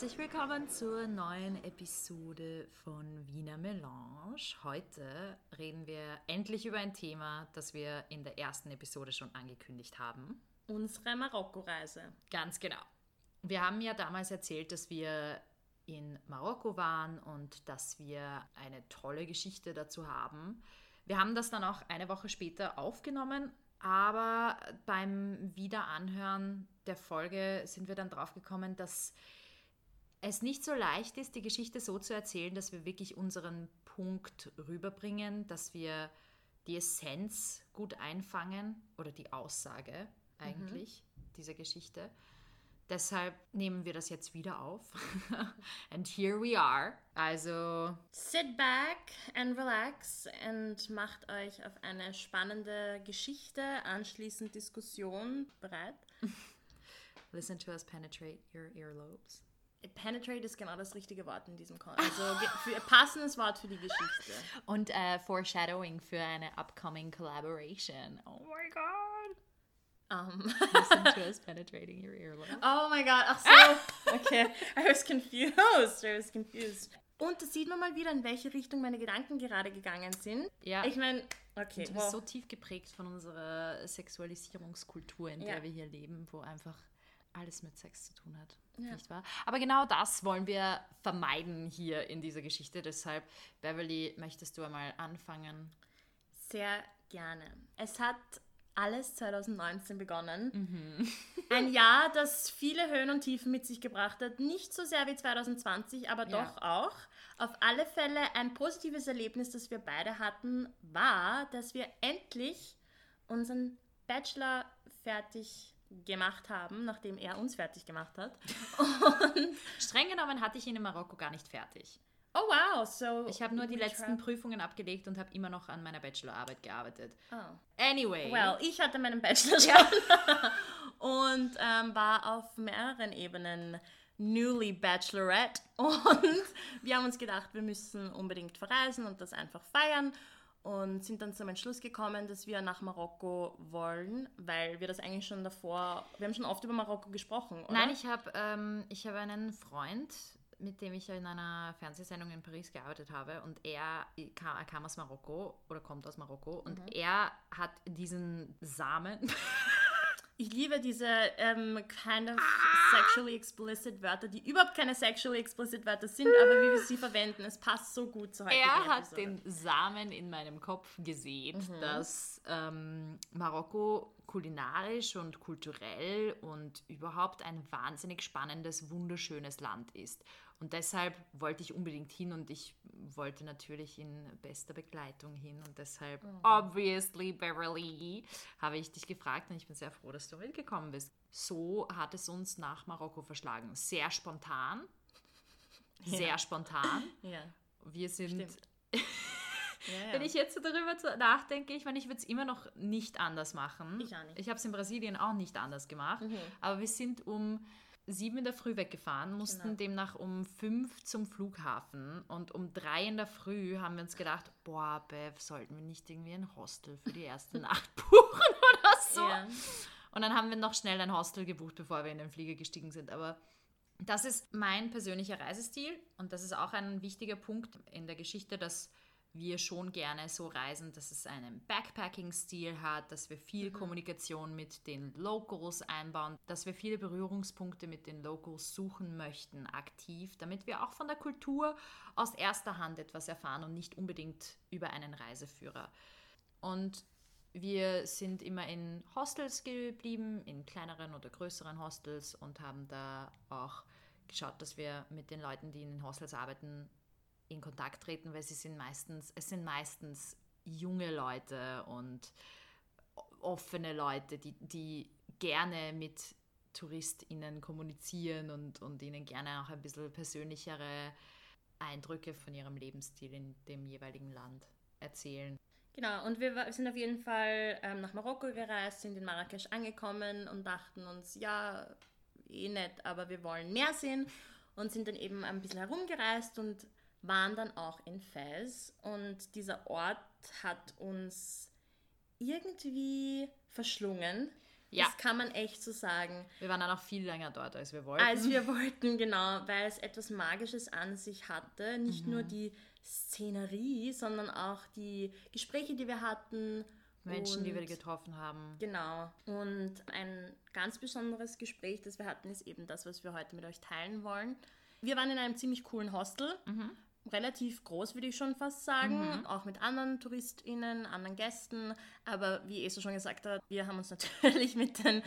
Herzlich willkommen zur neuen Episode von Wiener Melange. Heute reden wir endlich über ein Thema, das wir in der ersten Episode schon angekündigt haben. Unsere Marokko-Reise. Ganz genau. Wir haben ja damals erzählt, dass wir in Marokko waren und dass wir eine tolle Geschichte dazu haben. Wir haben das dann auch eine Woche später aufgenommen, aber beim Wiederanhören der Folge sind wir dann drauf gekommen, dass es nicht so leicht ist, die Geschichte so zu erzählen, dass wir wirklich unseren Punkt rüberbringen, dass wir die Essenz gut einfangen oder die Aussage eigentlich mhm. dieser Geschichte. Deshalb nehmen wir das jetzt wieder auf. and here we are. Also. Sit back and relax und macht euch auf eine spannende Geschichte, anschließend Diskussion bereit. Listen to us penetrate your earlobes. Penetrate ist genau das richtige Wort in diesem Kontext. Also für, passendes Wort für die Geschichte. Und äh, Foreshadowing für eine upcoming collaboration. Oh my god. Um. Listen to us penetrating your earlobe. Oh my god, ach so. Okay, I was confused. I was confused. Und da sieht man mal wieder, in welche Richtung meine Gedanken gerade gegangen sind. Ja. Ich meine, okay. Du bist wow. so tief geprägt von unserer Sexualisierungskultur, in der ja. wir hier leben, wo einfach alles mit Sex zu tun hat. Ja. Nicht wahr? Aber genau das wollen wir vermeiden hier in dieser Geschichte. Deshalb, Beverly, möchtest du einmal anfangen? Sehr gerne. Es hat alles 2019 begonnen. Mhm. Ein Jahr, das viele Höhen und Tiefen mit sich gebracht hat. Nicht so sehr wie 2020, aber ja. doch auch. Auf alle Fälle ein positives Erlebnis, das wir beide hatten, war, dass wir endlich unseren Bachelor fertig gemacht haben, nachdem er uns fertig gemacht hat. Und Streng genommen hatte ich ihn in Marokko gar nicht fertig. Oh wow, so. Ich habe nur die letzten Prüfungen abgelegt und habe immer noch an meiner Bachelorarbeit gearbeitet. Oh. Anyway. Well, ich hatte meinen Bachelor schon und ähm, war auf mehreren Ebenen newly Bachelorette und wir haben uns gedacht, wir müssen unbedingt verreisen und das einfach feiern und sind dann zum Entschluss gekommen, dass wir nach Marokko wollen, weil wir das eigentlich schon davor, wir haben schon oft über Marokko gesprochen, oder? Nein, ich habe ähm, hab einen Freund, mit dem ich in einer Fernsehsendung in Paris gearbeitet habe und er kam, kam aus Marokko oder kommt aus Marokko und mhm. er hat diesen Samen Ich liebe diese ähm, kind of ah! sexually explicit Wörter, die überhaupt keine sexually explicit Wörter sind, aber wie wir sie verwenden, es passt so gut zu heute. Er hat Episode. den Samen in meinem Kopf gesehen, mhm. dass ähm, Marokko kulinarisch und kulturell und überhaupt ein wahnsinnig spannendes, wunderschönes Land ist. Und deshalb wollte ich unbedingt hin und ich wollte natürlich in bester Begleitung hin. Und deshalb, oh. obviously, Beverly, habe ich dich gefragt und ich bin sehr froh, dass du mitgekommen bist. So hat es uns nach Marokko verschlagen. Sehr spontan. Sehr ja. spontan. Ja. Wir sind. ja, Wenn ich jetzt darüber nachdenke, ich meine, ich würde es immer noch nicht anders machen. Ich auch nicht. Ich habe es in Brasilien auch nicht anders gemacht. Mhm. Aber wir sind um sieben in der Früh weggefahren, mussten genau. demnach um fünf zum Flughafen und um drei in der Früh haben wir uns gedacht, boah, Bev, sollten wir nicht irgendwie ein Hostel für die erste Nacht buchen oder so? Ja. Und dann haben wir noch schnell ein Hostel gebucht, bevor wir in den Flieger gestiegen sind. Aber das ist mein persönlicher Reisestil und das ist auch ein wichtiger Punkt in der Geschichte, dass wir schon gerne so reisen, dass es einen Backpacking-Stil hat, dass wir viel mhm. Kommunikation mit den Locals einbauen, dass wir viele Berührungspunkte mit den Locals suchen möchten, aktiv, damit wir auch von der Kultur aus erster Hand etwas erfahren und nicht unbedingt über einen Reiseführer. Und wir sind immer in Hostels geblieben, in kleineren oder größeren Hostels und haben da auch geschaut, dass wir mit den Leuten, die in den Hostels arbeiten, in Kontakt treten, weil sie sind meistens, es sind meistens junge Leute und offene Leute, die, die gerne mit TouristInnen kommunizieren und, und ihnen gerne auch ein bisschen persönlichere Eindrücke von ihrem Lebensstil in dem jeweiligen Land erzählen. Genau, und wir sind auf jeden Fall ähm, nach Marokko gereist, sind in Marrakesch angekommen und dachten uns, ja, eh nett, aber wir wollen mehr sehen und sind dann eben ein bisschen herumgereist und waren dann auch in Fez und dieser Ort hat uns irgendwie verschlungen. Ja. Das kann man echt so sagen. Wir waren dann auch viel länger dort, als wir wollten. Als wir wollten, genau, weil es etwas Magisches an sich hatte. Nicht mhm. nur die Szenerie, sondern auch die Gespräche, die wir hatten. Menschen, und, die wir getroffen haben. Genau. Und ein ganz besonderes Gespräch, das wir hatten, ist eben das, was wir heute mit euch teilen wollen. Wir waren in einem ziemlich coolen Hostel. Mhm relativ groß, würde ich schon fast sagen, mhm. auch mit anderen TouristInnen, anderen Gästen. Aber wie Eso schon gesagt hat, wir haben uns natürlich mit den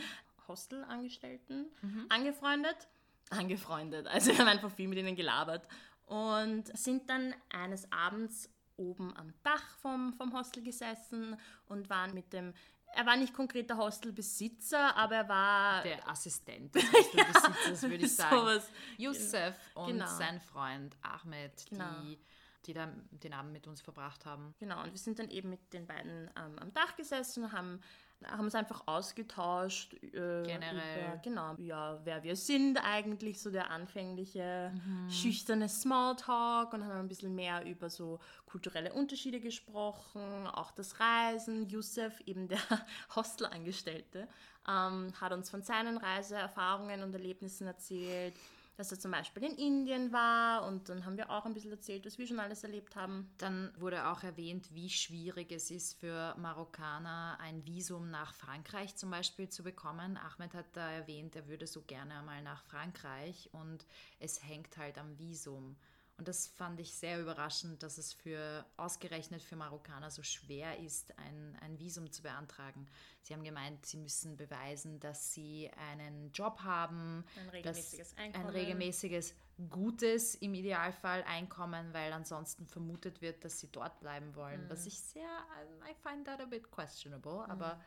Hostelangestellten mhm. angefreundet. Angefreundet, also wir haben einfach viel mit ihnen gelabert und sind dann eines Abends oben am Dach vom, vom Hostel gesessen und waren mit dem er war nicht konkret der Hostelbesitzer, aber er war. Der Assistent des Hostelbesitzers, ja, würde ich sagen. Sowas. Yusuf und genau. sein Freund Ahmed, genau. die, die da den Abend mit uns verbracht haben. Genau, und wir sind dann eben mit den beiden ähm, am Dach gesessen, haben haben uns einfach ausgetauscht. Äh, Generell. Über, genau, ja, wer wir sind eigentlich, so der anfängliche mhm. schüchterne Smalltalk und haben ein bisschen mehr über so kulturelle Unterschiede gesprochen, auch das Reisen. Youssef, eben der Hostelangestellte, ähm, hat uns von seinen Reiseerfahrungen und Erlebnissen erzählt dass er zum Beispiel in Indien war und dann haben wir auch ein bisschen erzählt, was wir schon alles erlebt haben. Dann wurde auch erwähnt, wie schwierig es ist für Marokkaner ein Visum nach Frankreich zum Beispiel zu bekommen. Ahmed hat da erwähnt, er würde so gerne einmal nach Frankreich und es hängt halt am Visum. Und das fand ich sehr überraschend, dass es für ausgerechnet für Marokkaner so schwer ist, ein, ein Visum zu beantragen. Sie haben gemeint, sie müssen beweisen, dass sie einen Job haben, ein regelmäßiges Einkommen. ein regelmäßiges, gutes im Idealfall Einkommen, weil ansonsten vermutet wird, dass sie dort bleiben wollen. Mhm. Was ich sehr, I find that a bit questionable, mhm. aber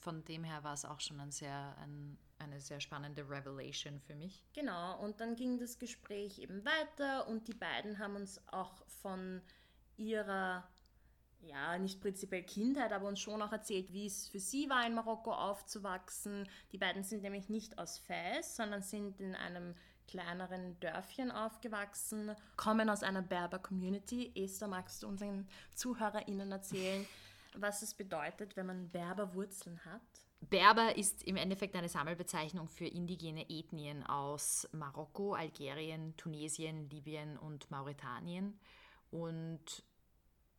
von dem her war es auch schon ein sehr, ein, eine sehr spannende Revelation für mich. Genau, und dann ging das Gespräch eben weiter und die beiden haben uns auch von ihrer, ja, nicht prinzipiell Kindheit, aber uns schon auch erzählt, wie es für sie war, in Marokko aufzuwachsen. Die beiden sind nämlich nicht aus Fez, sondern sind in einem kleineren Dörfchen aufgewachsen, kommen aus einer Berber-Community. Esther, magst du unseren ZuhörerInnen erzählen, was es bedeutet, wenn man Berberwurzeln hat? Berber ist im Endeffekt eine Sammelbezeichnung für indigene Ethnien aus Marokko, Algerien, Tunesien, Libyen und Mauretanien. Und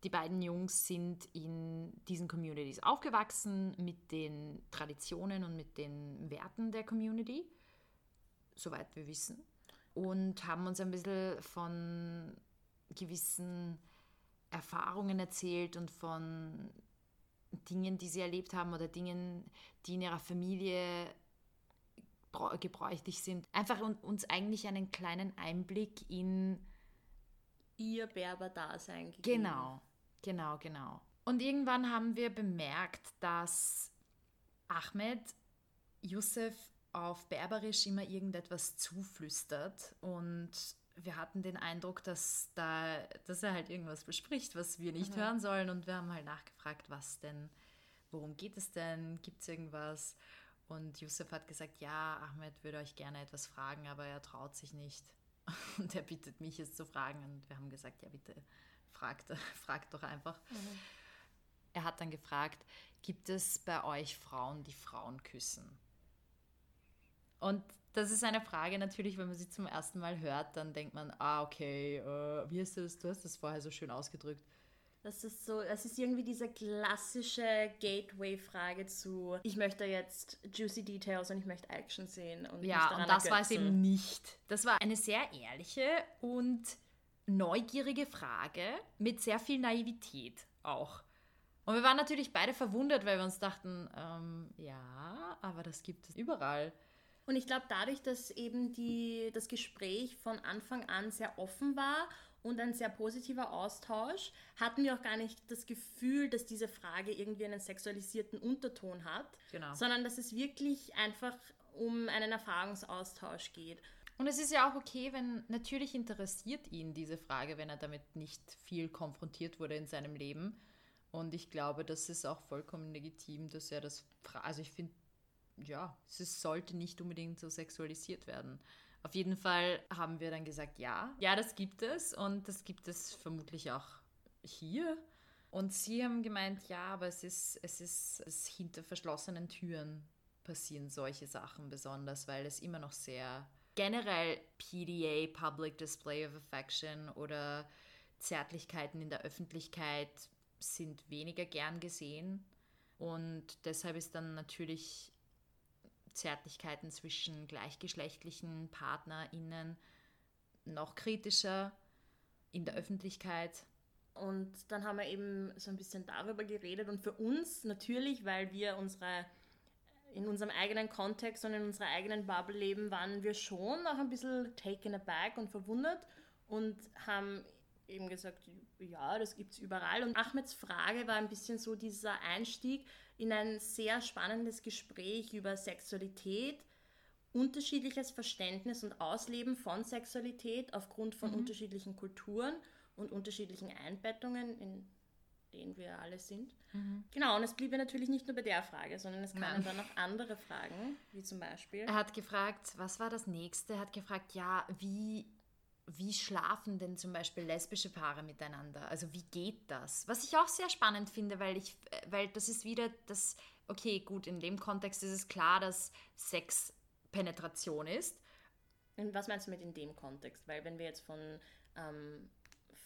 die beiden Jungs sind in diesen Communities aufgewachsen mit den Traditionen und mit den Werten der Community, soweit wir wissen. Und haben uns ein bisschen von gewissen Erfahrungen erzählt und von Dingen, die sie erlebt haben oder Dingen, die in ihrer Familie gebräuchlich sind. Einfach uns eigentlich einen kleinen Einblick in ihr Berber-Dasein gegeben. Genau, genau, genau. Und irgendwann haben wir bemerkt, dass Ahmed Youssef auf Berberisch immer irgendetwas zuflüstert und wir hatten den Eindruck, dass, da, dass er halt irgendwas bespricht, was wir nicht mhm. hören sollen. Und wir haben halt nachgefragt, was denn, worum geht es denn? Gibt es irgendwas? Und Yusuf hat gesagt, ja, Ahmed würde euch gerne etwas fragen, aber er traut sich nicht. Und er bittet mich es zu fragen. Und wir haben gesagt, ja, bitte, fragt, fragt doch einfach. Mhm. Er hat dann gefragt, gibt es bei euch Frauen, die Frauen küssen? Und das ist eine Frage natürlich, wenn man sie zum ersten Mal hört, dann denkt man, ah, okay, uh, wie ist das? Du hast das vorher so schön ausgedrückt. Das ist so, es ist irgendwie diese klassische Gateway-Frage zu, ich möchte jetzt juicy Details und ich möchte Action sehen. Und ja, und das war es eben nicht. Das war eine sehr ehrliche und neugierige Frage mit sehr viel Naivität auch. Und wir waren natürlich beide verwundert, weil wir uns dachten, ähm, ja, aber das gibt es überall. Und ich glaube, dadurch, dass eben die, das Gespräch von Anfang an sehr offen war und ein sehr positiver Austausch, hatten wir auch gar nicht das Gefühl, dass diese Frage irgendwie einen sexualisierten Unterton hat, genau. sondern dass es wirklich einfach um einen Erfahrungsaustausch geht. Und es ist ja auch okay, wenn natürlich interessiert ihn diese Frage, wenn er damit nicht viel konfrontiert wurde in seinem Leben. Und ich glaube, das ist auch vollkommen legitim, dass er das. Also ich finde, ja, es sollte nicht unbedingt so sexualisiert werden. Auf jeden Fall haben wir dann gesagt, ja, ja, das gibt es und das gibt es vermutlich auch hier. Und sie haben gemeint, ja, aber es ist, es ist es hinter verschlossenen Türen passieren solche Sachen besonders, weil es immer noch sehr generell PDA, Public Display of Affection oder Zärtlichkeiten in der Öffentlichkeit sind weniger gern gesehen. Und deshalb ist dann natürlich Zärtlichkeiten zwischen gleichgeschlechtlichen PartnerInnen noch kritischer in der Öffentlichkeit. Und dann haben wir eben so ein bisschen darüber geredet und für uns natürlich, weil wir unsere in unserem eigenen Kontext und in unserer eigenen Bubble leben, waren wir schon auch ein bisschen taken aback und verwundert und haben eben gesagt, ja, das gibt es überall. Und Ahmeds Frage war ein bisschen so dieser Einstieg in ein sehr spannendes Gespräch über Sexualität, unterschiedliches Verständnis und Ausleben von Sexualität aufgrund von mhm. unterschiedlichen Kulturen und unterschiedlichen Einbettungen in denen wir alle sind. Mhm. Genau, und es blieb ja natürlich nicht nur bei der Frage, sondern es kamen dann noch andere Fragen, wie zum Beispiel. Er hat gefragt, was war das nächste? Er hat gefragt, ja, wie, wie schlafen denn zum Beispiel lesbische Paare miteinander? Also wie geht das? Was ich auch sehr spannend finde, weil ich, weil das ist wieder das, okay, gut, in dem Kontext ist es klar, dass Sex Penetration ist. Und was meinst du mit in dem Kontext? Weil wenn wir jetzt von ähm,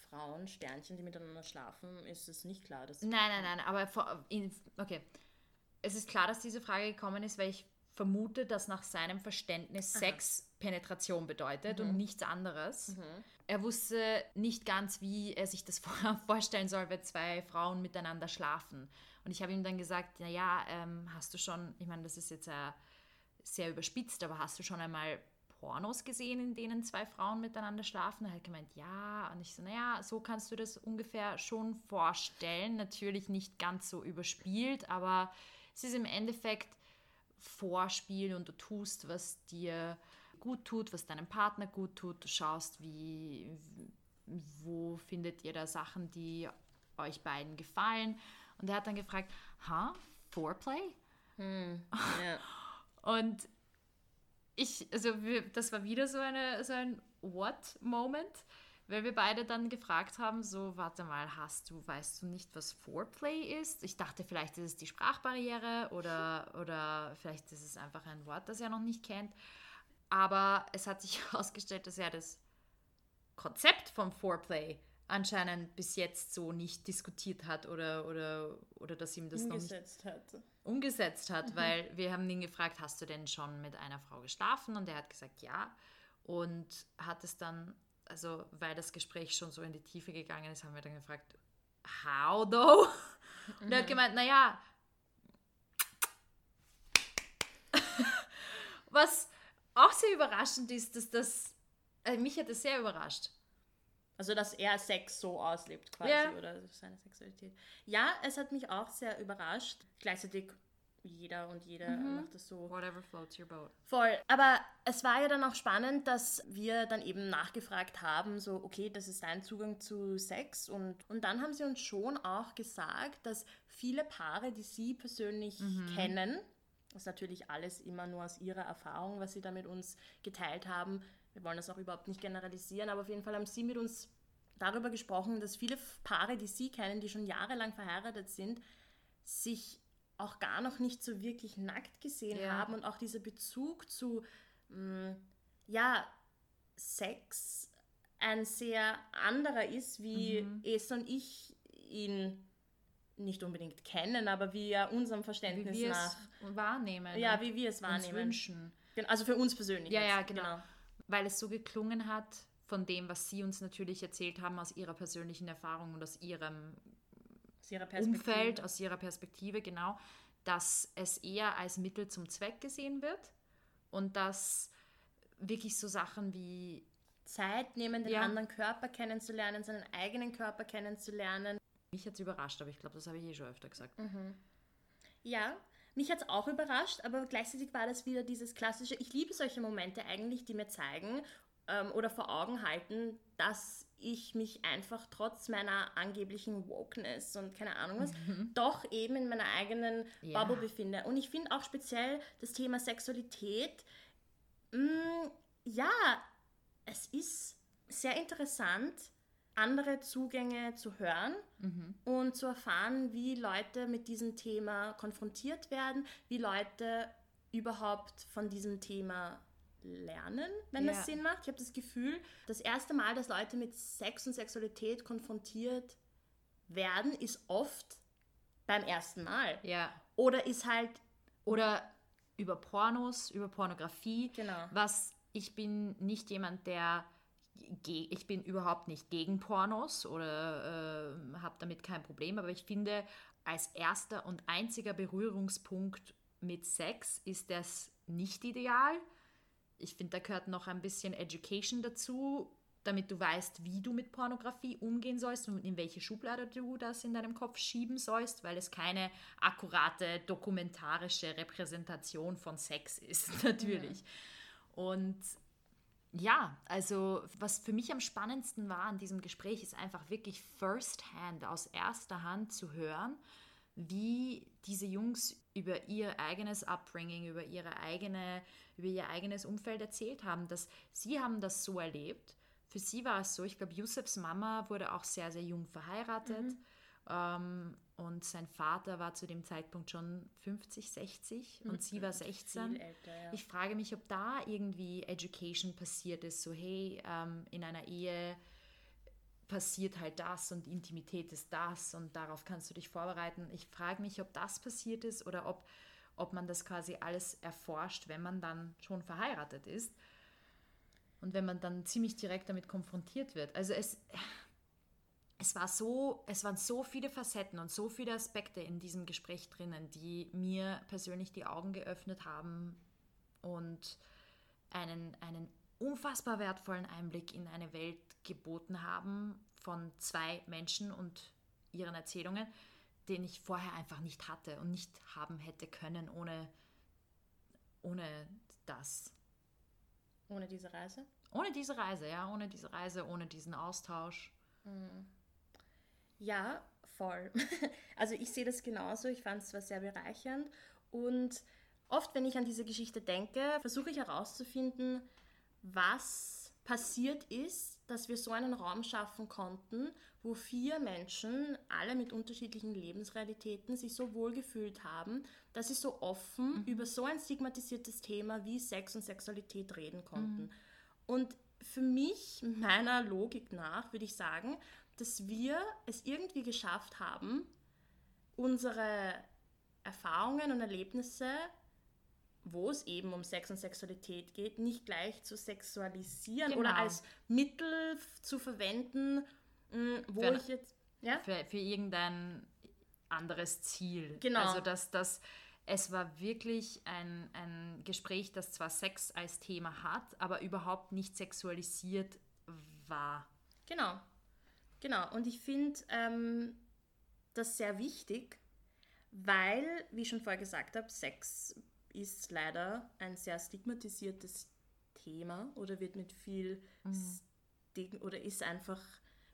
Frauen, Sternchen, die miteinander schlafen, ist es nicht klar. Dass nein, nein, nein, aber vor, in, okay. Es ist klar, dass diese Frage gekommen ist, weil ich vermute, dass nach seinem Verständnis Aha. Sex Penetration bedeutet mhm. und nichts anderes. Mhm. Er wusste nicht ganz, wie er sich das vorstellen soll, wenn zwei Frauen miteinander schlafen. Und ich habe ihm dann gesagt, naja, ähm, hast du schon, ich meine, das ist jetzt äh, sehr überspitzt, aber hast du schon einmal Pornos gesehen, in denen zwei Frauen miteinander schlafen. Er hat gemeint, ja. Und ich so, naja, so kannst du das ungefähr schon vorstellen. Natürlich nicht ganz so überspielt, aber es ist im Endeffekt Vorspiel und du tust, was dir gut tut, was deinem Partner gut tut. Du schaust, wie, wo findet ihr da Sachen, die euch beiden gefallen. Und er hat dann gefragt, ha, Foreplay? Hm, yeah. Und ich, also das war wieder so, eine, so ein What-Moment, weil wir beide dann gefragt haben, so, warte mal, hast du, weißt du nicht, was Foreplay ist? Ich dachte, vielleicht ist es die Sprachbarriere oder, oder vielleicht ist es einfach ein Wort, das er noch nicht kennt. Aber es hat sich herausgestellt, dass er das Konzept vom Foreplay anscheinend bis jetzt so nicht diskutiert hat oder, oder, oder dass ihm das umgesetzt noch nicht hat. umgesetzt hat, mhm. weil wir haben ihn gefragt, hast du denn schon mit einer Frau geschlafen? Und er hat gesagt, ja. Und hat es dann, also weil das Gespräch schon so in die Tiefe gegangen ist, haben wir dann gefragt, how though? Und mhm. er hat mhm. gemeint, naja, was auch sehr überraschend ist, dass das, also mich hat es sehr überrascht also, dass er Sex so auslebt, quasi, ja. oder seine Sexualität. Ja, es hat mich auch sehr überrascht. Gleichzeitig jeder und jeder mhm. macht das so. Whatever floats your boat. Voll. Aber es war ja dann auch spannend, dass wir dann eben nachgefragt haben, so, okay, das ist dein Zugang zu Sex. Und, und dann haben sie uns schon auch gesagt, dass viele Paare, die sie persönlich mhm. kennen, das ist natürlich alles immer nur aus ihrer Erfahrung, was sie da mit uns geteilt haben, wir wollen das auch überhaupt nicht generalisieren, aber auf jeden Fall haben Sie mit uns darüber gesprochen, dass viele Paare, die Sie kennen, die schon jahrelang verheiratet sind, sich auch gar noch nicht so wirklich nackt gesehen ja. haben und auch dieser Bezug zu, mh, mm, ja, Sex ein sehr anderer ist, wie mhm. es und ich ihn nicht unbedingt kennen, aber wie er unserem Verständnis wie wir nach es wahrnehmen. Ja, wie wir es wahrnehmen. wünschen. Also für uns persönlich. Ja, jetzt. ja, genau. genau weil es so geklungen hat von dem, was Sie uns natürlich erzählt haben aus Ihrer persönlichen Erfahrung und aus Ihrem ihrer Umfeld, aus Ihrer Perspektive, genau, dass es eher als Mittel zum Zweck gesehen wird und dass wirklich so Sachen wie Zeit nehmen, den ja. anderen Körper kennenzulernen, seinen eigenen Körper kennenzulernen. Mich hat es überrascht, aber ich glaube, das habe ich eh schon öfter gesagt. Mhm. Ja, mich hat es auch überrascht, aber gleichzeitig war das wieder dieses klassische, ich liebe solche Momente eigentlich, die mir zeigen ähm, oder vor Augen halten, dass ich mich einfach trotz meiner angeblichen Wokeness und keine Ahnung was, mhm. doch eben in meiner eigenen ja. Bubble befinde. Und ich finde auch speziell das Thema Sexualität, mh, mm, ja, es ist sehr interessant, andere Zugänge zu hören mhm. und zu erfahren, wie Leute mit diesem Thema konfrontiert werden, wie Leute überhaupt von diesem Thema lernen, wenn ja. das Sinn macht. Ich habe das Gefühl, das erste Mal, dass Leute mit Sex und Sexualität konfrontiert werden, ist oft beim ersten Mal. Ja. Oder ist halt. Oder über Pornos, über Pornografie. Genau. Was ich bin nicht jemand, der ich bin überhaupt nicht gegen Pornos oder äh, habe damit kein Problem, aber ich finde, als erster und einziger Berührungspunkt mit Sex ist das nicht ideal. Ich finde, da gehört noch ein bisschen Education dazu, damit du weißt, wie du mit Pornografie umgehen sollst und in welche Schublade du das in deinem Kopf schieben sollst, weil es keine akkurate dokumentarische Repräsentation von Sex ist, natürlich. Ja. Und ja, also was für mich am spannendsten war an diesem Gespräch, ist einfach wirklich firsthand, aus erster Hand zu hören, wie diese Jungs über ihr eigenes Upbringing, über ihre eigene, über ihr eigenes Umfeld erzählt haben, dass sie haben das so erlebt. Für sie war es so, ich glaube, Yusufs Mama wurde auch sehr, sehr jung verheiratet. Mhm. Ähm, und sein Vater war zu dem Zeitpunkt schon 50, 60 und mhm. sie war 16. Älter, ja. Ich frage mich, ob da irgendwie Education passiert ist, so hey, ähm, in einer Ehe passiert halt das und Intimität ist das und darauf kannst du dich vorbereiten. Ich frage mich, ob das passiert ist oder ob, ob man das quasi alles erforscht, wenn man dann schon verheiratet ist und wenn man dann ziemlich direkt damit konfrontiert wird. Also es, es, war so, es waren so viele Facetten und so viele Aspekte in diesem Gespräch drinnen, die mir persönlich die Augen geöffnet haben und einen, einen unfassbar wertvollen Einblick in eine Welt geboten haben von zwei Menschen und ihren Erzählungen, den ich vorher einfach nicht hatte und nicht haben hätte können ohne, ohne das. Ohne diese Reise? Ohne diese Reise, ja, ohne diese Reise, ohne diesen Austausch. Ja, voll. Also ich sehe das genauso. Ich fand es zwar sehr bereichernd und oft, wenn ich an diese Geschichte denke, versuche ich herauszufinden, was passiert ist, dass wir so einen Raum schaffen konnten, wo vier Menschen, alle mit unterschiedlichen Lebensrealitäten, sich so wohl gefühlt haben, dass sie so offen mhm. über so ein stigmatisiertes Thema wie Sex und Sexualität reden konnten. Mhm. Und für mich, meiner Logik nach, würde ich sagen, dass wir es irgendwie geschafft haben, unsere Erfahrungen und Erlebnisse, wo es eben um Sex und Sexualität geht, nicht gleich zu sexualisieren genau. oder als Mittel zu verwenden, mm, wo für, ich jetzt. Ja? Für, für irgendein anderes Ziel. Genau. Also, dass das. Es war wirklich ein, ein Gespräch, das zwar Sex als Thema hat, aber überhaupt nicht sexualisiert war. Genau. Genau, und ich finde ähm, das sehr wichtig, weil, wie ich schon vorher gesagt habe, Sex ist leider ein sehr stigmatisiertes Thema oder wird mit viel mhm. Stigma oder ist einfach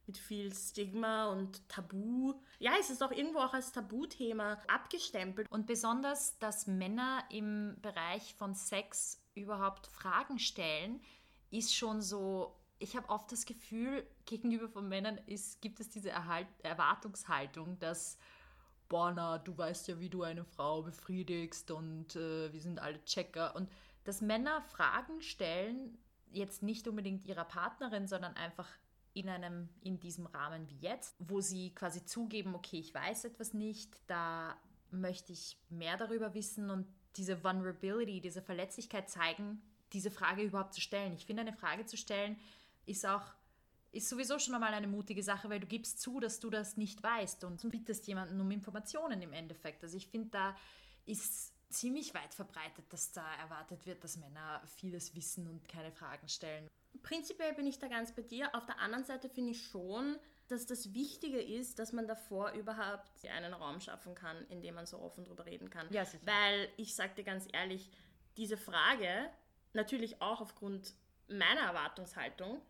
mit viel Stigma und Tabu. Ja, es ist auch irgendwo auch als Tabuthema abgestempelt. Und besonders, dass Männer im Bereich von Sex überhaupt Fragen stellen, ist schon so ich habe oft das Gefühl, gegenüber von Männern ist, gibt es diese Erhalt Erwartungshaltung, dass, boah, na, du weißt ja, wie du eine Frau befriedigst und äh, wir sind alle Checker. Und dass Männer Fragen stellen, jetzt nicht unbedingt ihrer Partnerin, sondern einfach in einem, in diesem Rahmen wie jetzt, wo sie quasi zugeben, okay, ich weiß etwas nicht, da möchte ich mehr darüber wissen und diese Vulnerability, diese Verletzlichkeit zeigen, diese Frage überhaupt zu stellen. Ich finde, eine Frage zu stellen, ist auch ist sowieso schon einmal eine mutige Sache, weil du gibst zu, dass du das nicht weißt und bittest jemanden um Informationen im Endeffekt. Also ich finde, da ist ziemlich weit verbreitet, dass da erwartet wird, dass Männer vieles wissen und keine Fragen stellen. Prinzipiell bin ich da ganz bei dir. Auf der anderen Seite finde ich schon, dass das Wichtige ist, dass man davor überhaupt einen Raum schaffen kann, in dem man so offen drüber reden kann. Ja, sicher. Weil ich sage dir ganz ehrlich, diese Frage, natürlich auch aufgrund meiner Erwartungshaltung,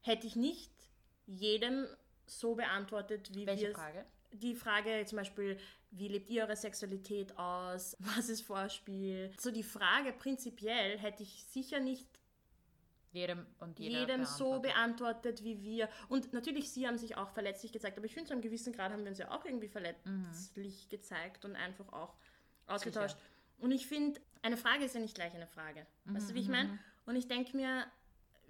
hätte ich nicht jedem so beantwortet, wie Welche wir Frage? Die Frage zum Beispiel, wie lebt ihr eure Sexualität aus? Was ist Vorspiel? So die Frage prinzipiell hätte ich sicher nicht jedem und jeder jedem so beantwortet wie wir. Und natürlich, sie haben sich auch verletzlich gezeigt, aber ich finde, zu einem gewissen Grad haben wir uns ja auch irgendwie verletzlich mhm. gezeigt und einfach auch ausgetauscht. Sicher. Und ich finde, eine Frage ist ja nicht gleich eine Frage. Mhm. Weißt du, wie ich mhm, meine? Mhm. Und ich denke mir,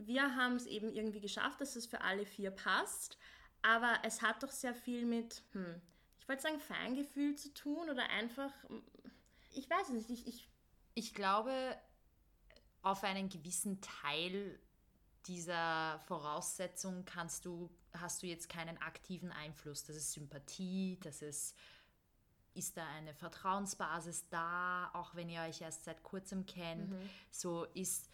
wir haben es eben irgendwie geschafft, dass es für alle vier passt. Aber es hat doch sehr viel mit, hm, ich wollte sagen, Feingefühl zu tun oder einfach, ich weiß es nicht. Ich, ich, ich glaube, auf einen gewissen Teil dieser Voraussetzung kannst du, hast du jetzt keinen aktiven Einfluss. Das ist Sympathie, das ist, ist da eine Vertrauensbasis da, auch wenn ihr euch erst seit kurzem kennt. Mhm. So ist,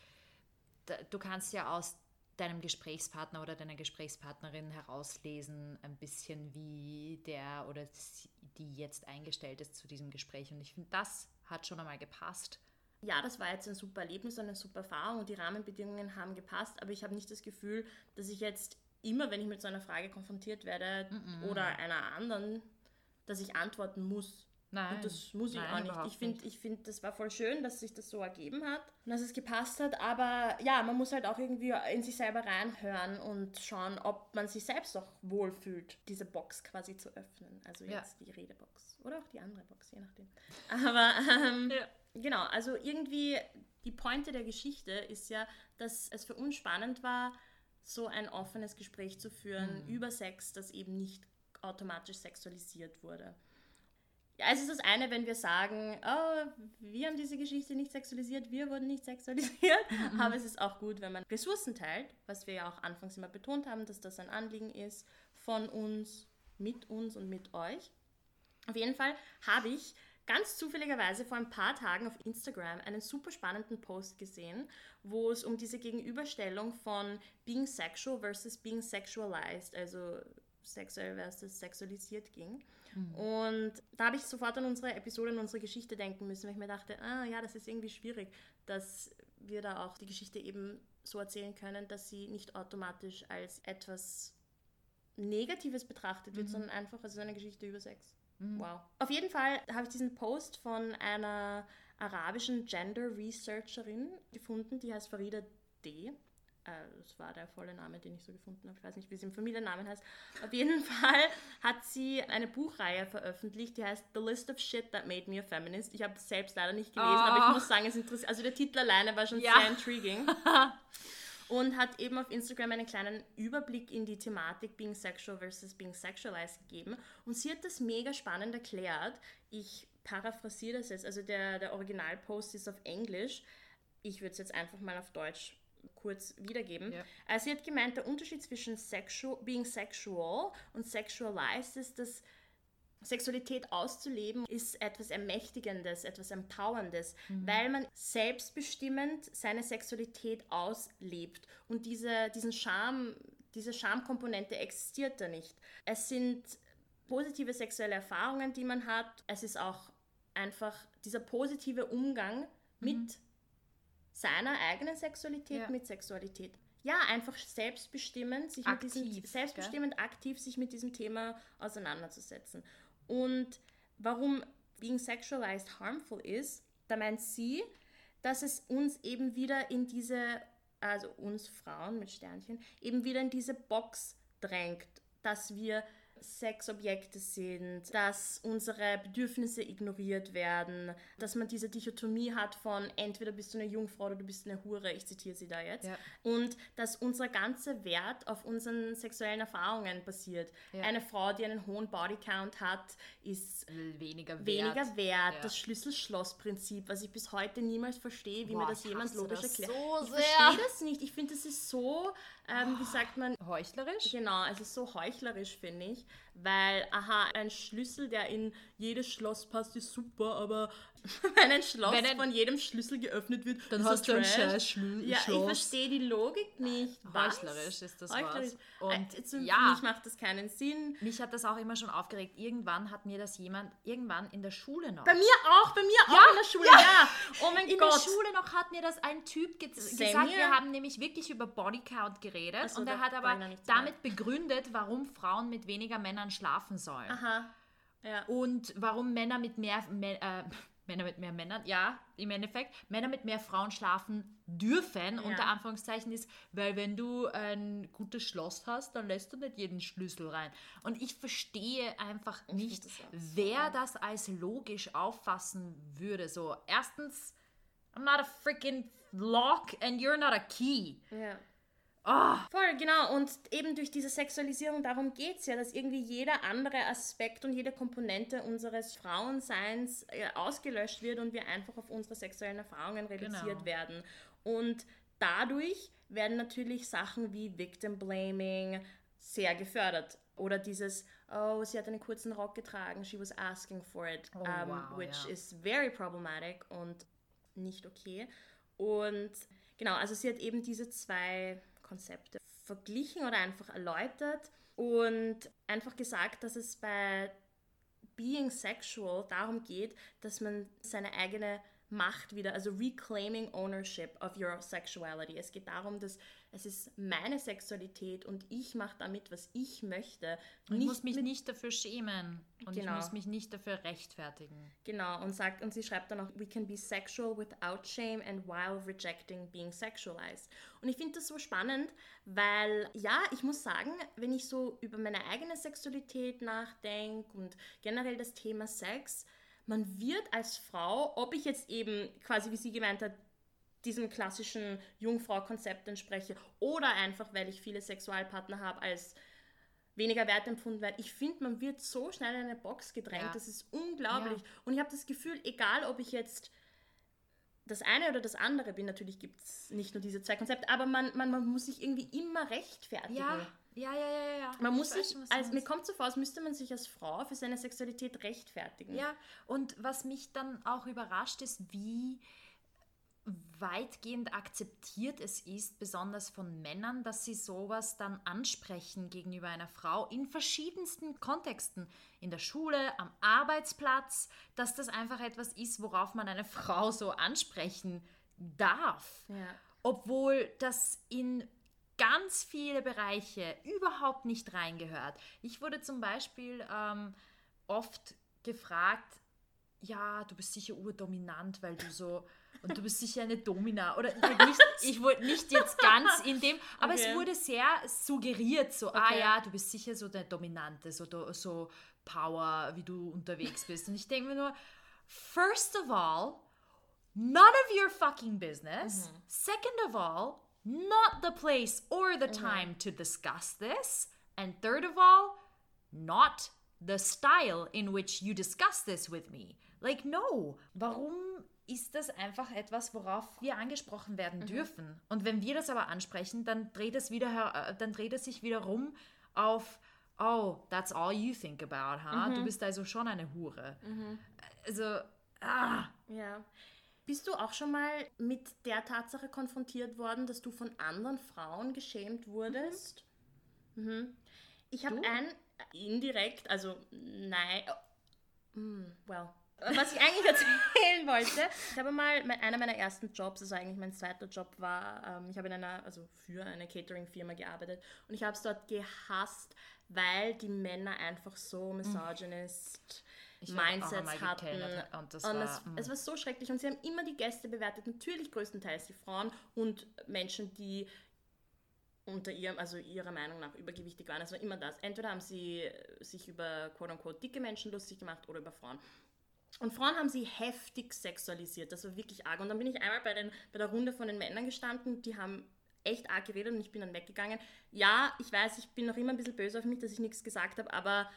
du kannst ja aus deinem Gesprächspartner oder deiner Gesprächspartnerin herauslesen, ein bisschen wie der oder die jetzt eingestellt ist zu diesem Gespräch. Und ich finde, das hat schon einmal gepasst. Ja, das war jetzt ein super Erlebnis und eine super Erfahrung und die Rahmenbedingungen haben gepasst, aber ich habe nicht das Gefühl, dass ich jetzt immer, wenn ich mit so einer Frage konfrontiert werde mm -mm. oder einer anderen, dass ich antworten muss. Nein. Und das muss ich Nein, auch nicht. Ich finde, ich find, das war voll schön, dass sich das so ergeben hat und dass es gepasst hat. Aber ja, man muss halt auch irgendwie in sich selber reinhören und schauen, ob man sich selbst auch wohlfühlt, diese Box quasi zu öffnen. Also jetzt ja. die Redebox oder auch die andere Box, je nachdem. Aber ähm, ja. genau, also irgendwie die Pointe der Geschichte ist ja, dass es für uns spannend war, so ein offenes Gespräch zu führen mhm. über Sex, das eben nicht automatisch sexualisiert wurde. Ja, es ist das eine, wenn wir sagen, oh, wir haben diese Geschichte nicht sexualisiert, wir wurden nicht sexualisiert. Mhm. Aber es ist auch gut, wenn man Ressourcen teilt, was wir ja auch anfangs immer betont haben, dass das ein Anliegen ist von uns, mit uns und mit euch. Auf jeden Fall habe ich ganz zufälligerweise vor ein paar Tagen auf Instagram einen super spannenden Post gesehen, wo es um diese Gegenüberstellung von being sexual versus being sexualized, also sexuell versus sexualisiert ging. Mhm. Und da habe ich sofort an unsere Episode, an unsere Geschichte denken müssen, weil ich mir dachte, ah ja, das ist irgendwie schwierig, dass wir da auch die Geschichte eben so erzählen können, dass sie nicht automatisch als etwas Negatives betrachtet wird, mhm. sondern einfach als eine Geschichte über Sex. Mhm. Wow. Auf jeden Fall habe ich diesen Post von einer arabischen Gender Researcherin gefunden, die heißt Farida D. Äh, das war der volle Name, den ich so gefunden habe. Ich weiß nicht, wie sie im Familiennamen heißt. Auf jeden Fall hat sie eine Buchreihe veröffentlicht, die heißt The List of Shit That Made Me a Feminist. Ich habe das selbst leider nicht gelesen, oh. aber ich oh. muss sagen, es interessiert. Also der Titel alleine war schon ja. sehr intriguing. und hat eben auf Instagram einen kleinen Überblick in die Thematik Being Sexual versus Being Sexualized gegeben. Und sie hat das mega spannend erklärt. Ich paraphrasiere das jetzt, also der, der Originalpost ist auf Englisch. Ich würde es jetzt einfach mal auf Deutsch kurz wiedergeben. Ja. Also sie hat gemeint, der Unterschied zwischen sexual, being sexual und sexualized ist, dass Sexualität auszuleben ist etwas Ermächtigendes, etwas Empowerndes, mhm. weil man selbstbestimmend seine Sexualität auslebt. Und diese, diesen Charme, diese Schamkomponente existiert da nicht. Es sind positive sexuelle Erfahrungen, die man hat. Es ist auch einfach dieser positive Umgang mhm. Seiner eigenen Sexualität ja. mit Sexualität. Ja, einfach selbstbestimmend, sich aktiv, mit diesem, selbstbestimmend gell? aktiv sich mit diesem Thema auseinanderzusetzen. Und warum being sexualized harmful ist, da meint sie, dass es uns eben wieder in diese, also uns Frauen mit Sternchen, eben wieder in diese Box drängt, dass wir Sexobjekte sind, dass unsere Bedürfnisse ignoriert werden, dass man diese Dichotomie hat von entweder bist du eine Jungfrau oder du bist eine Hure, ich zitiere sie da jetzt, ja. und dass unser ganzer Wert auf unseren sexuellen Erfahrungen basiert. Ja. Eine Frau, die einen hohen Bodycount hat, ist weniger wert. Weniger wert. Ja. Das Schlüssel-Schloss-Prinzip, was ich bis heute niemals verstehe, wie Boah, mir das jemand logisch das erklärt. So ich verstehe das nicht. Ich finde, das ist so ähm, wie sagt man? Heuchlerisch? Genau, es ist so heuchlerisch, finde ich. Weil, aha, ein Schlüssel, der in jedes Schloss passt, ist super, aber wenn ein Schloss wenn ein, von jedem Schlüssel geöffnet wird, dann hast du ein scheiß Schlüssel. Ja, ich verstehe die Logik nicht. Was? Heuchlerisch ist das Heuchlerisch. was. Und äh, ja, für mich macht das keinen Sinn. Mich hat das auch immer schon aufgeregt. Irgendwann hat mir das jemand, irgendwann in der Schule noch. Bei mir auch, bei mir ja, auch in der Schule, ja. ja. Oh mein in Gott. In der Schule noch hat mir das ein Typ ge Same gesagt. Wir haben nämlich wirklich über Bodycount geredet also, und er hat aber damit begründet, warum Frauen mit weniger Männern schlafen sollen. Aha. Ja. Und warum Männer mit mehr, äh, Männer mit mehr Männern, ja, im Endeffekt, Männer mit mehr Frauen schlafen dürfen, ja. unter Anführungszeichen ist, weil wenn du ein gutes Schloss hast, dann lässt du nicht jeden Schlüssel rein. Und ich verstehe einfach ich nicht, das wer das als logisch auffassen würde. So, erstens, I'm not a freaking lock and you're not a key. Ja. Oh. Voll, genau. Und eben durch diese Sexualisierung, darum geht es ja, dass irgendwie jeder andere Aspekt und jede Komponente unseres Frauenseins äh, ausgelöscht wird und wir einfach auf unsere sexuellen Erfahrungen reduziert genau. werden. Und dadurch werden natürlich Sachen wie Victim Blaming sehr gefördert. Oder dieses, oh, sie hat einen kurzen Rock getragen, she was asking for it, oh, um, wow, which yeah. is very problematic und nicht okay. Und genau, also sie hat eben diese zwei Konzepte verglichen oder einfach erläutert und einfach gesagt, dass es bei Being Sexual darum geht, dass man seine eigene Macht wieder, also reclaiming ownership of your sexuality. Es geht darum, dass es ist meine Sexualität und ich mache damit, was ich möchte. Und ich muss mich nicht dafür schämen und genau. ich muss mich nicht dafür rechtfertigen. Genau, und sagt, und sie schreibt dann auch, we can be sexual without shame and while rejecting being sexualized. Und ich finde das so spannend, weil ja, ich muss sagen, wenn ich so über meine eigene Sexualität nachdenke und generell das Thema Sex, man wird als Frau, ob ich jetzt eben quasi, wie sie gemeint hat, diesem klassischen Jungfrau-Konzept entspreche oder einfach, weil ich viele Sexualpartner habe, als weniger wert empfunden werde. Ich finde, man wird so schnell in eine Box gedrängt, ja. das ist unglaublich. Ja. Und ich habe das Gefühl, egal ob ich jetzt das eine oder das andere bin, natürlich gibt es nicht nur diese zwei Konzepte, aber man, man, man muss sich irgendwie immer rechtfertigen. Ja, ja, ja, ja. ja. Man ich muss sich, also mir kommt so vor, als müsste man sich als Frau für seine Sexualität rechtfertigen. Ja, und was mich dann auch überrascht ist, wie weitgehend akzeptiert es ist, besonders von Männern, dass sie sowas dann ansprechen gegenüber einer Frau in verschiedensten Kontexten. In der Schule, am Arbeitsplatz, dass das einfach etwas ist, worauf man eine Frau so ansprechen darf. Ja. Obwohl das in ganz viele Bereiche überhaupt nicht reingehört. Ich wurde zum Beispiel ähm, oft gefragt, ja, du bist sicher urdominant, weil du so und du bist sicher eine Domina. Oder nicht, ich wollte nicht jetzt ganz in dem, aber okay. es wurde sehr suggeriert, so, ah okay. ah ja, du bist sicher so der Dominante, so, so Power, wie du unterwegs bist. Und ich denke mir nur, first of all, none of your fucking business. Mhm. Second of all, not the place or the mhm. time mhm. to discuss this. And third of all, not the style in which you discuss this with me. Like, no. Warum ist das einfach etwas, worauf wir angesprochen werden mhm. dürfen. Und wenn wir das aber ansprechen, dann dreht es wieder, äh, dann dreht es sich wieder rum auf, oh, that's all you think about, huh? Mhm. Du bist also schon eine Hure. Mhm. Also, ah. Ja. Bist du auch schon mal mit der Tatsache konfrontiert worden, dass du von anderen Frauen geschämt wurdest? Mhm. Ich habe ein indirekt, also nein, oh, mm, well, was ich eigentlich erzählen wollte, ich habe mal, einer meiner ersten Jobs, also eigentlich mein zweiter Job war, ähm, ich habe in einer, also für eine Catering-Firma gearbeitet und ich habe es dort gehasst, weil die Männer einfach so misogynist ich Mindsets hatten. Und, das und war, es, es, war so schrecklich und sie haben immer die Gäste bewertet, natürlich größtenteils die Frauen und Menschen, die unter ihrem, also ihrer Meinung nach übergewichtig waren. Es war immer das. Entweder haben sie sich über quote-unquote dicke Menschen lustig gemacht oder über Frauen. Und Frauen haben sie heftig sexualisiert. Das war wirklich arg. Und dann bin ich einmal bei, den, bei der Runde von den Männern gestanden, die haben echt arg geredet und ich bin dann weggegangen. Ja, ich weiß, ich bin noch immer ein bisschen böse auf mich, dass ich nichts gesagt habe, aber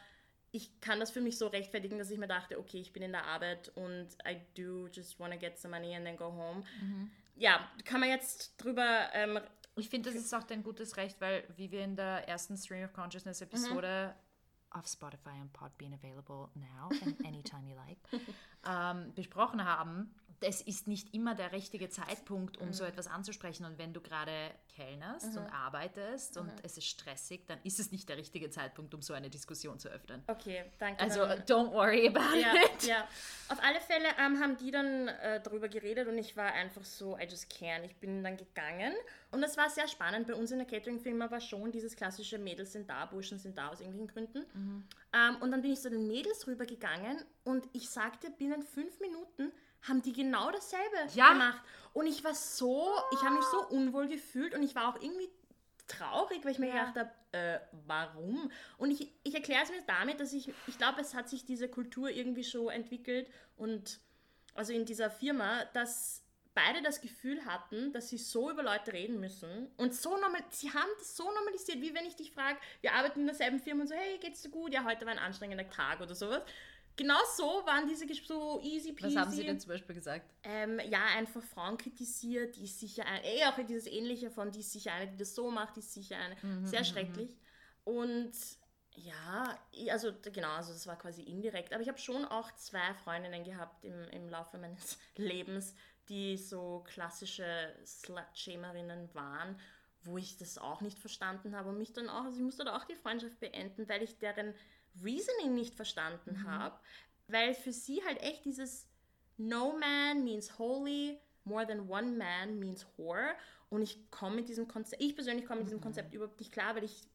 ich kann das für mich so rechtfertigen, dass ich mir dachte, okay, ich bin in der Arbeit und I do just want to get some money and then go home. Mhm. Ja, kann man jetzt drüber. Ähm, ich finde, das ist auch dein gutes Recht, weil, wie wir in der ersten Stream of Consciousness Episode mhm auf Spotify und Podbean available now and anytime you like, ähm, besprochen haben, es ist nicht immer der richtige Zeitpunkt, um Mhm. so etwas anzusprechen. Und wenn du gerade kellnerst und arbeitest Mhm. und es ist stressig, dann ist es nicht der richtige Zeitpunkt, um so eine Diskussion zu öffnen. Okay, danke. Also, dann- don't worry about ja, it. ja. Auf alle Fälle ähm, haben die dann äh, darüber geredet und ich war einfach so, I just can't. Ich bin dann gegangen und es war sehr spannend. Bei uns in der Catering-Firma war schon dieses klassische Mädels sind da, Burschen sind da aus irgendwelchen Gründen. Ähm, und dann bin ich zu den Mädels rübergegangen und ich sagte, binnen fünf Minuten haben die genau dasselbe Ja. gemacht. Und ich war so, ich habe mich so unwohl gefühlt und ich war auch irgendwie traurig, weil ich mir Ja. gedacht habe, äh, warum? Und ich, ich erkläre es mir damit, dass ich, ich glaube, es hat sich diese Kultur irgendwie schon entwickelt und also in dieser Firma, dass beide das Gefühl hatten, dass sie so über Leute reden müssen und so normal, sie haben das so normalisiert, wie wenn ich dich frage, wir arbeiten in derselben Firma und so, hey, geht's dir gut? Ja, heute war ein anstrengender Tag oder sowas. Genau so waren diese Ges- so easy peasy. Was haben sie denn zum Beispiel gesagt? Ähm, ja, einfach Frauen kritisiert, die ist sicher eine, eh auch dieses Ähnliche von, die ist sicher eine, die das so macht, die ist sicher eine, Mhm, sehr schrecklich. Und ja, also genau, also das war quasi indirekt. Aber ich habe schon auch zwei Freundinnen gehabt im, im Laufe meines Lebens, die so klassische Slut-Shamerinnen waren, wo ich das auch nicht verstanden habe und mich dann auch, also ich musste da auch die Freundschaft beenden, weil ich deren Reasoning nicht verstanden habe, weil für sie halt echt dieses No man means holy, more than one man means whore. Und ich komme mit diesem Konzept, ich persönlich komme mit diesem Konzept überhaupt nicht klar, weil ich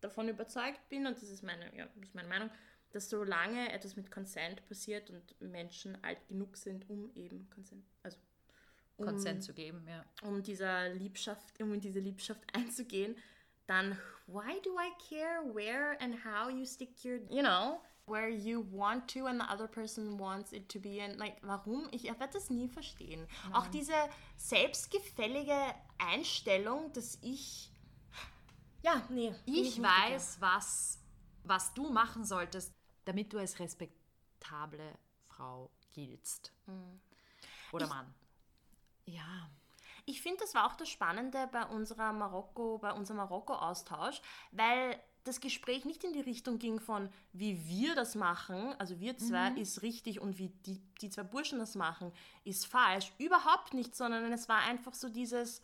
davon überzeugt bin, und das ist meine, ja, das ist meine Meinung, dass solange etwas mit Consent passiert und Menschen alt genug sind, um eben Consent, also um, Konsent zu geben, ja. um dieser Liebschaft, um in diese Liebschaft einzugehen, dann why do I care where and how you stick your, you know, where you want to and the other person wants it to be and like warum? Ich werde das nie verstehen. Auch diese selbstgefällige Einstellung, dass ich ja, nee. Ich weiß, was, was du machen solltest, damit du als respektable Frau giltst. Oder Mann. Ja. Ich finde, das war auch das Spannende bei unserer Marokko, bei unserem Marokko-Austausch, weil das Gespräch nicht in die Richtung ging von, wie wir das machen, also wir zwei ist richtig und wie die, die zwei Burschen das machen, ist falsch. Überhaupt nicht, sondern es war einfach so dieses,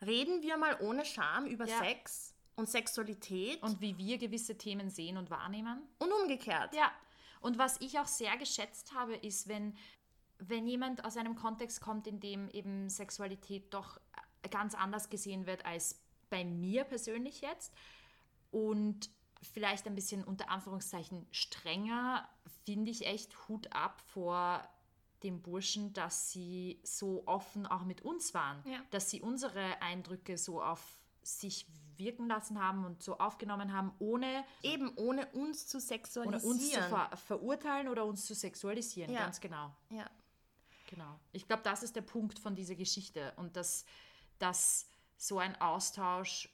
reden wir mal ohne Scham über Ja. Sex und Sexualität und, Und wie wir gewisse Themen sehen und wahrnehmen. umgekehrt. Ja. Und was ich auch sehr geschätzt habe, ist, wenn, wenn jemand aus einem Kontext kommt, in dem eben Sexualität doch ganz anders gesehen wird als bei mir persönlich jetzt und vielleicht ein bisschen unter Anführungszeichen strenger, finde ich echt Hut ab vor dem Burschen, dass sie so offen auch mit uns waren, Ja. dass sie unsere Eindrücke so auf sich wirken lassen haben und so aufgenommen haben, ohne Eben ohne uns zu sexualisieren. uns zu ver verurteilen oder uns zu sexualisieren, Ja. ganz genau. ja. Genau. Ich glaube, das ist der Punkt von dieser Geschichte und dass, dass so ein Austausch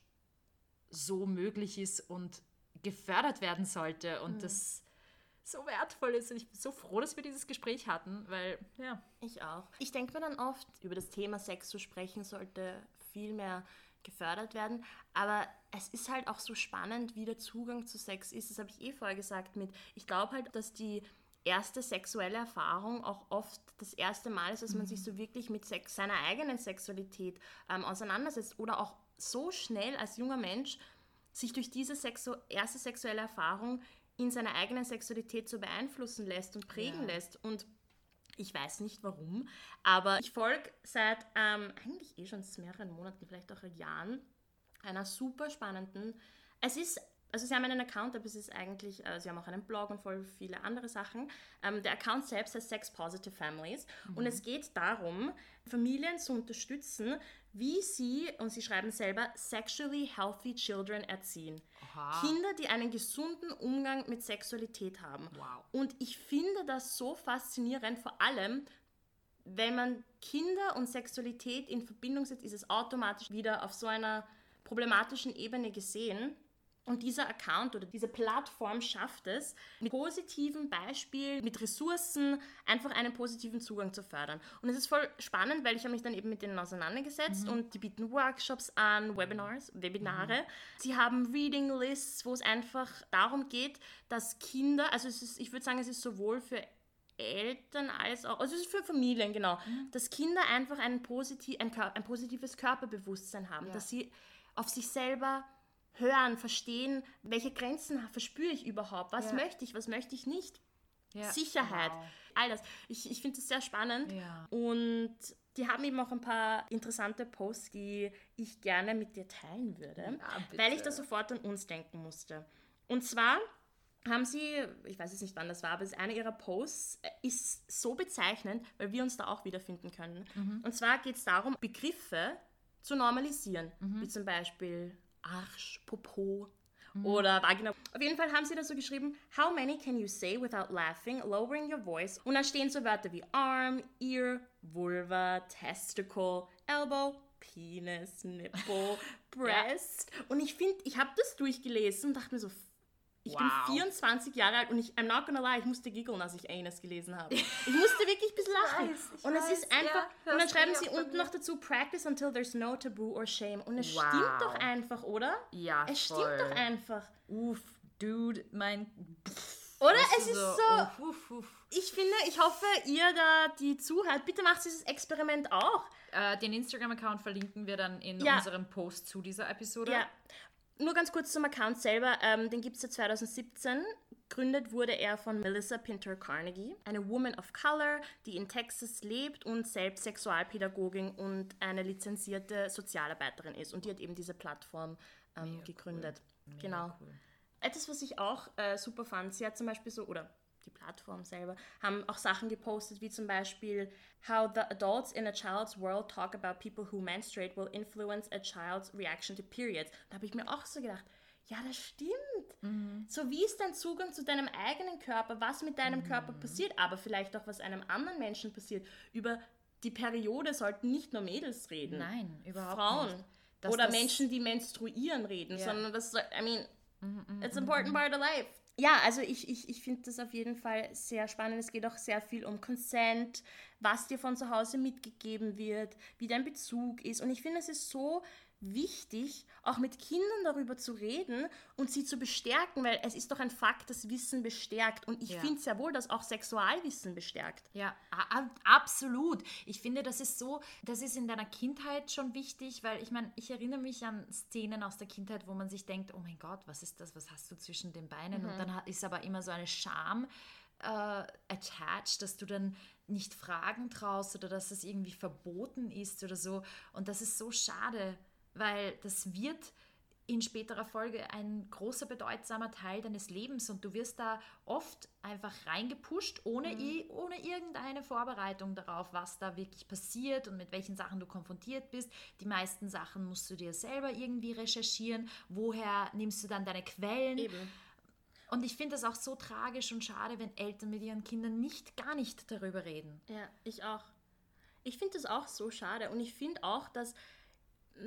so möglich ist und gefördert werden sollte und das so wertvoll ist. Und ich bin so froh, dass wir dieses Gespräch hatten, weil, ja. Ich auch. Ich denke mir dann oft, über das Thema Sex zu sprechen, sollte viel mehr gefördert werden. Aber es ist halt auch so spannend, wie der Zugang zu Sex ist. Das habe ich eh vorher gesagt mit, ich glaube halt, dass die erste sexuelle Erfahrung auch oft das erste Mal ist, dass man sich so wirklich mit Sex, seiner eigenen Sexualität ähm, auseinandersetzt oder auch so schnell als junger Mensch sich durch diese sexu erste sexuelle Erfahrung in seiner eigenen Sexualität so beeinflussen lässt und prägen Ja. lässt. Und ich weiß nicht warum, aber ich folge seit ähm, eigentlich eh schon mehreren Monaten, vielleicht auch Jahren, einer super spannenden. Es ist, also sie haben einen Account, aber es ist eigentlich, äh, sie haben auch einen Blog und voll viele andere Sachen. Ähm, der Account selbst heißt Sex Positive Families und es geht darum, Familien zu unterstützen, wie sie, und sie schreiben selber, sexually healthy children erziehen. Oha. Kinder, die einen gesunden Umgang mit Sexualität haben. Wow. Und ich finde das so faszinierend, vor allem, wenn man Kinder und Sexualität in Verbindung setzt, ist es automatisch wieder auf so einer problematischen Ebene gesehen. Und dieser Account oder diese Plattform schafft es, mit positiven Beispielen, mit Ressourcen einfach einen positiven Zugang zu fördern. Und es ist voll spannend, weil ich habe mich dann eben mit denen auseinandergesetzt und die bieten Workshops an, Webinars, Webinare. Sie haben Reading Lists, wo es einfach darum geht, dass Kinder, also ist, ich würde sagen, es ist sowohl für Eltern als auch, also es ist für Familien, genau, mhm. dass Kinder einfach ein, positiv, ein, ein positives Körperbewusstsein haben, ja. dass sie auf sich selber hören, verstehen, welche Grenzen verspüre ich überhaupt, was ja. möchte ich, was möchte ich nicht. Ja. Sicherheit, wow. all das. Ich, ich finde das sehr spannend und die haben eben auch ein paar interessante Posts, die ich gerne mit dir teilen würde, weil ich da sofort an uns denken musste. Und zwar haben sie, ich weiß jetzt nicht wann das war, aber einer ihrer Posts äh, ist so bezeichnend, weil wir uns da auch wiederfinden können. Mhm. Und zwar geht es darum, Begriffe zu normalisieren, mhm. wie zum Beispiel Arsch, Popo mhm. oder Vagina. Auf jeden Fall haben sie da so geschrieben, how many can you say without laughing, lowering your voice? Und da stehen so Wörter wie Arm, Ear, Vulva, Testicle, Elbow, Penis, Nipple, Breast. ja. Und ich finde, ich habe das durchgelesen und dachte mir so, ich wow. bin 24 Jahre alt und ich, I'm not gonna lie, ich musste giggeln, als ich Anus gelesen habe. Ich musste wirklich ein bisschen lachen. Weiß, und es ist einfach, ja, und dann schreiben sie unten noch dazu, practice until there's no taboo or shame. Und es wow. stimmt doch einfach, oder? Ja, Es voll. stimmt doch einfach. Uff, dude, mein... Oder? Es ist so. so uff, uff. Ich finde, ich hoffe, ihr da, die zuhört, bitte macht dieses Experiment auch. Äh, den Instagram-Account verlinken wir dann in ja. unserem Post zu dieser Episode. Ja nur ganz kurz zum Account selber. Ähm, den gibt es seit 2017. Gründet wurde er von Melissa Pinter Carnegie, eine Woman of Color, die in Texas lebt und selbst Sexualpädagogin und eine lizenzierte Sozialarbeiterin ist. Und die hat eben diese Plattform ähm, gegründet. Cool. Genau. Cool. Etwas, was ich auch äh, super fand, sie hat zum Beispiel so, oder die Plattform selber, haben auch Sachen gepostet, wie zum Beispiel How the adults in a child's world talk about people who menstruate will influence a child's reaction to periods. Da habe ich mir auch so gedacht, ja, das stimmt. Mhm. So wie ist dein Zugang zu deinem eigenen Körper, was mit deinem mhm. Körper passiert, aber vielleicht auch was einem anderen Menschen passiert. Über die Periode sollten nicht nur Mädels reden. Nein, überhaupt Frauen. nicht. Dass Oder Menschen, die menstruieren, reden, yeah. sondern das, I mean, mhm, mhm it's an important mhm. part of life ja, also ich, ich, ich finde das auf jeden Fall sehr spannend. Es geht auch sehr viel um Consent, was dir von zu Hause mitgegeben wird, wie dein Bezug ist. Und ich finde, es ist so wichtig, auch mit Kindern darüber zu reden und sie zu bestärken, weil es ist doch ein Fakt, dass Wissen bestärkt. Und ich ja. finde sehr wohl, dass auch Sexualwissen bestärkt. Ja, absolut. Ich finde, das ist so, das ist in deiner Kindheit schon wichtig, weil ich meine, ich erinnere mich an Szenen aus der Kindheit, wo man sich denkt, oh mein Gott, was ist das, was hast du zwischen den Beinen? Mhm. Und dann ist aber immer so eine Scham äh, attached, dass du dann nicht fragen traust oder dass es irgendwie verboten ist oder so. Und das ist so schade weil das wird in späterer Folge ein großer bedeutsamer Teil deines Lebens und du wirst da oft einfach reingepusht, ohne, mhm. ohne irgendeine Vorbereitung darauf, was da wirklich passiert und mit welchen Sachen du konfrontiert bist. Die meisten Sachen musst du dir selber irgendwie recherchieren. Woher nimmst du dann deine Quellen? Eben. Und ich finde das auch so tragisch und schade, wenn Eltern mit ihren Kindern nicht gar nicht darüber reden. Ja, ich auch. Ich finde das auch so schade und ich finde auch, dass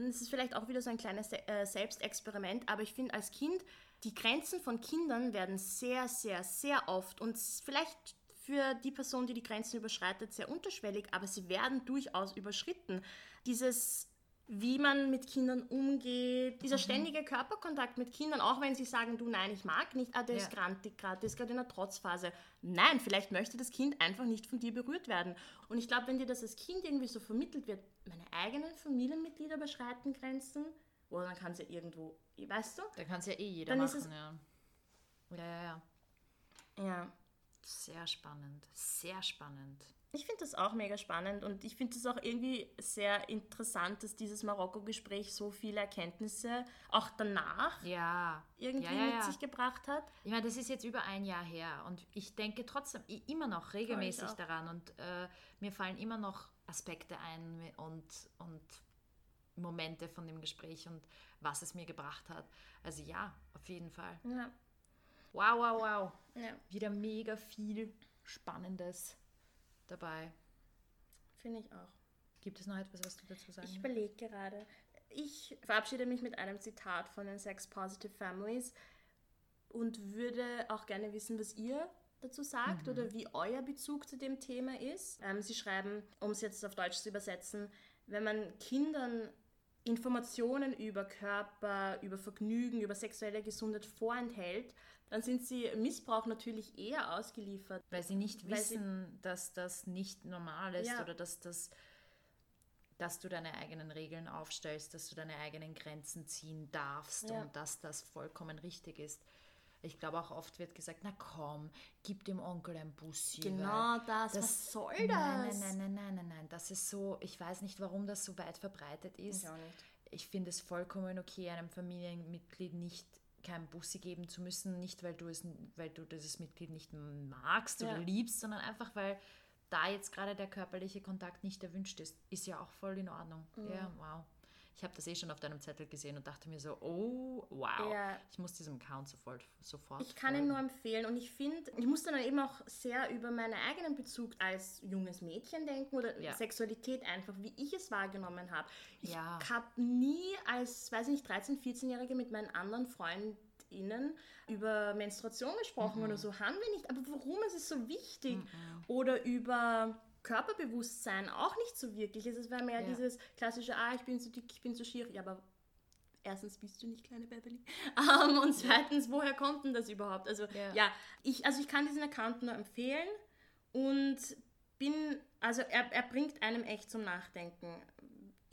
es ist vielleicht auch wieder so ein kleines äh, Selbstexperiment, aber ich finde als Kind, die Grenzen von Kindern werden sehr, sehr, sehr oft und vielleicht für die Person, die die Grenzen überschreitet, sehr unterschwellig, aber sie werden durchaus überschritten. Dieses wie man mit Kindern umgeht, dieser mhm. ständige Körperkontakt mit Kindern, auch wenn sie sagen, du nein, ich mag nicht, ah, der ja. ist grantig gerade, der ist gerade in einer Trotzphase. Nein, vielleicht möchte das Kind einfach nicht von dir berührt werden. Und ich glaube, wenn dir das als Kind irgendwie so vermittelt wird, meine eigenen Familienmitglieder überschreiten Grenzen, oder dann kann es ja irgendwo, weißt du? Da kann es ja eh jeder dann machen, ist es, ja. Ja, ja, ja. Ja. Sehr spannend, sehr spannend. Ich finde das auch mega spannend und ich finde es auch irgendwie sehr interessant, dass dieses Marokko-Gespräch so viele Erkenntnisse auch danach ja. irgendwie ja, ja, mit sich gebracht hat. Ich meine, das ist jetzt über ein Jahr her und ich denke trotzdem immer noch regelmäßig daran und äh, mir fallen immer noch Aspekte ein und, und Momente von dem Gespräch und was es mir gebracht hat. Also ja, auf jeden Fall. Ja. Wow, wow, wow. Ja. Wieder mega viel Spannendes dabei. Finde ich auch. Gibt es noch etwas, was du dazu sagen Ich überlege gerade. Ich verabschiede mich mit einem Zitat von den Sex Positive Families und würde auch gerne wissen, was ihr dazu sagt mhm. oder wie euer Bezug zu dem Thema ist. Ähm, sie schreiben, um es jetzt auf Deutsch zu übersetzen, wenn man Kindern Informationen über Körper, über Vergnügen, über sexuelle Gesundheit vorenthält, dann sind sie Missbrauch natürlich eher ausgeliefert. Weil sie nicht weil wissen, sie, dass das nicht normal ist ja. oder dass das dass du deine eigenen Regeln aufstellst, dass du deine eigenen Grenzen ziehen darfst ja. und dass das vollkommen richtig ist. Ich glaube auch oft wird gesagt, na komm, gib dem Onkel ein Bussi. Genau das, das, was soll das? Nein, nein, nein, nein, nein, nein, das ist so, ich weiß nicht, warum das so weit verbreitet ist. Ich. Ich finde es vollkommen okay, einem Familienmitglied nicht kein Bussi geben zu müssen, nicht weil du es, weil du dieses Mitglied nicht magst oder ja. liebst, sondern einfach weil da jetzt gerade der körperliche Kontakt nicht erwünscht ist, ist ja auch voll in Ordnung. Mhm. Ja, wow. Ich habe das eh schon auf deinem Zettel gesehen und dachte mir so, oh, wow, ja. ich muss diesem Account sofort, sofort Ich kann folgen. ihn nur empfehlen und ich finde, ich muss dann eben auch sehr über meinen eigenen Bezug als junges Mädchen denken oder ja. Sexualität einfach, wie ich es wahrgenommen habe. Ich ja. habe nie als, weiß ich nicht, 13-, 14-Jährige mit meinen anderen Freunden Innen über Menstruation gesprochen mhm. oder so, haben wir nicht. Aber warum ist es so wichtig? Mhm. Oder über Körperbewusstsein auch nicht so wirklich. Es war mehr ja. dieses klassische, ah, ich bin zu dick, ich bin zu schier. Ja, aber erstens bist du nicht kleine Beverly. Um, und zweitens, woher kommt denn das überhaupt? Also ja. ja, ich, also ich kann diesen Account nur empfehlen und bin, also er, er bringt einem echt zum Nachdenken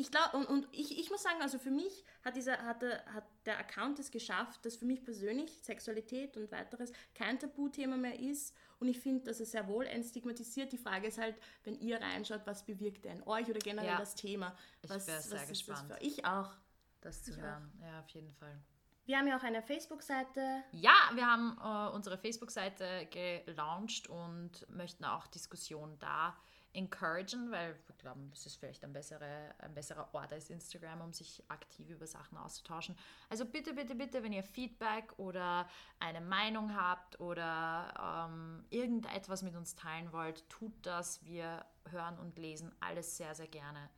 ich glaube, und, und ich, ich muss sagen, also für mich hat, dieser, hat, der, hat der Account es geschafft, dass für mich persönlich Sexualität und weiteres kein Tabuthema mehr ist. Und ich finde, dass es sehr wohl entstigmatisiert. Die Frage ist halt, wenn ihr reinschaut, was bewirkt in euch oder generell ja. das Thema? Was, ich wäre sehr gespannt. Für? Ich auch. Das zu ich hören. Auch. Ja, auf jeden Fall. Wir haben ja auch eine Facebook-Seite. Ja, wir haben äh, unsere Facebook-Seite gelauncht und möchten auch Diskussionen da encouragen, weil wir glauben, es ist vielleicht ein, bessere, ein besserer Ort als Instagram, um sich aktiv über Sachen auszutauschen. Also bitte, bitte, bitte, wenn ihr Feedback oder eine Meinung habt oder ähm, irgendetwas mit uns teilen wollt, tut das. Wir hören und lesen alles sehr, sehr gerne.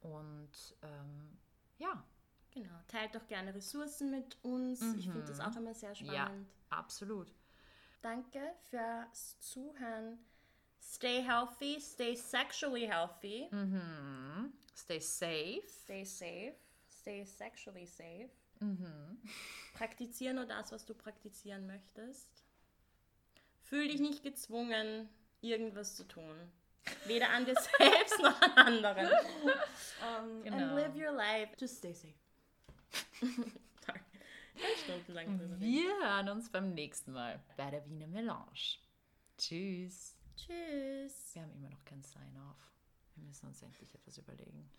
Und ähm, ja. Genau, teilt doch gerne Ressourcen mit uns. Mhm. Ich finde das auch immer sehr spannend. Ja, absolut. Danke fürs Zuhören. Stay healthy, stay sexually healthy. Mhm. Stay safe. Stay safe. Stay sexually safe. Mhm. Praktiziere nur das, was du praktizieren möchtest. Fühl dich nicht gezwungen, irgendwas zu tun. Weder an dir selbst noch an anderen. Um, genau. And live your life. Just stay safe. Sorry. Stundenlang Wir hören uns beim nächsten Mal bei der Wiener Melange. Tschüss. Tschüss. Wir haben immer noch kein Sign-off. Wir müssen uns endlich etwas überlegen.